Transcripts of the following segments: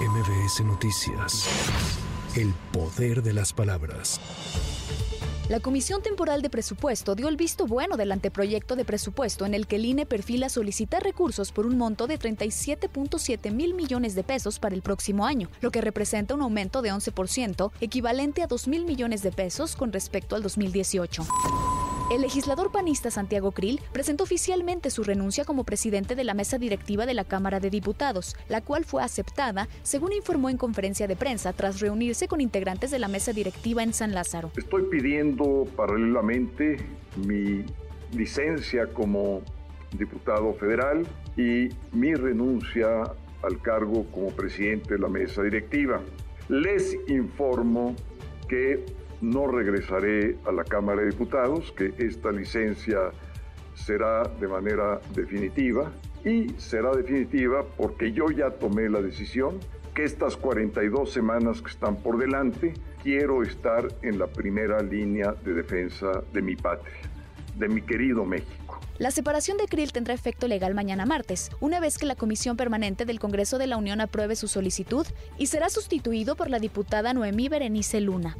MBS Noticias. El poder de las palabras. La Comisión Temporal de Presupuesto dio el visto bueno del anteproyecto de presupuesto en el que el INE perfila solicitar recursos por un monto de 37.7 mil millones de pesos para el próximo año, lo que representa un aumento de 11%, equivalente a 2 mil millones de pesos con respecto al 2018. El legislador panista Santiago Krill presentó oficialmente su renuncia como presidente de la mesa directiva de la Cámara de Diputados, la cual fue aceptada, según informó en conferencia de prensa, tras reunirse con integrantes de la mesa directiva en San Lázaro. Estoy pidiendo paralelamente mi licencia como diputado federal y mi renuncia al cargo como presidente de la mesa directiva. Les informo que no regresaré a la Cámara de Diputados, que esta licencia será de manera definitiva y será definitiva porque yo ya tomé la decisión que estas 42 semanas que están por delante quiero estar en la primera línea de defensa de mi patria, de mi querido México. La separación de Krill tendrá efecto legal mañana martes, una vez que la Comisión Permanente del Congreso de la Unión apruebe su solicitud y será sustituido por la diputada Noemí Berenice Luna.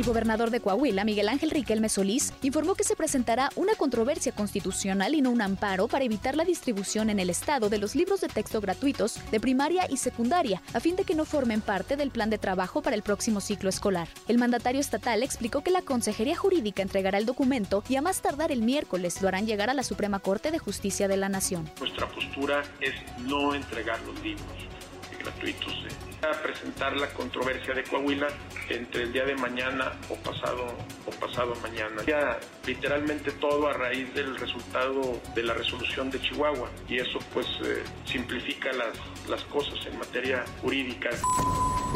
El gobernador de Coahuila, Miguel Ángel Riquelme Solís, informó que se presentará una controversia constitucional y no un amparo para evitar la distribución en el Estado de los libros de texto gratuitos de primaria y secundaria, a fin de que no formen parte del plan de trabajo para el próximo ciclo escolar. El mandatario estatal explicó que la Consejería Jurídica entregará el documento y a más tardar el miércoles lo harán llegar a la Suprema Corte de Justicia de la Nación. Nuestra postura es no entregar los libros gratuitos a presentar la controversia de Coahuila entre el día de mañana o pasado o pasado mañana. Ya literalmente todo a raíz del resultado de la resolución de Chihuahua y eso pues eh, simplifica las, las cosas en materia jurídica.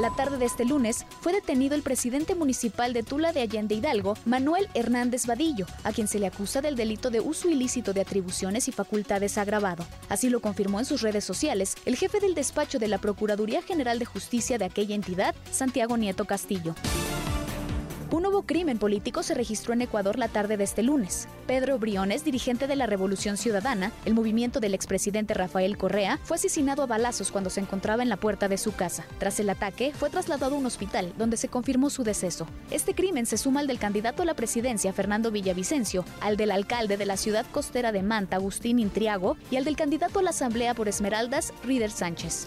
La tarde de este lunes fue detenido el presidente municipal de Tula de Allende Hidalgo, Manuel Hernández Vadillo, a quien se le acusa del delito de uso ilícito de atribuciones y facultades agravado. Así lo confirmó en sus redes sociales el jefe del despacho de la Procuraduría General de Justicia de aquella entidad, Santiago Nieto Castillo. Un nuevo crimen político se registró en Ecuador la tarde de este lunes. Pedro Briones, dirigente de la Revolución Ciudadana, el movimiento del expresidente Rafael Correa, fue asesinado a balazos cuando se encontraba en la puerta de su casa. Tras el ataque, fue trasladado a un hospital donde se confirmó su deceso. Este crimen se suma al del candidato a la presidencia Fernando Villavicencio, al del alcalde de la ciudad costera de Manta, Agustín Intriago, y al del candidato a la Asamblea por Esmeraldas, Rider Sánchez.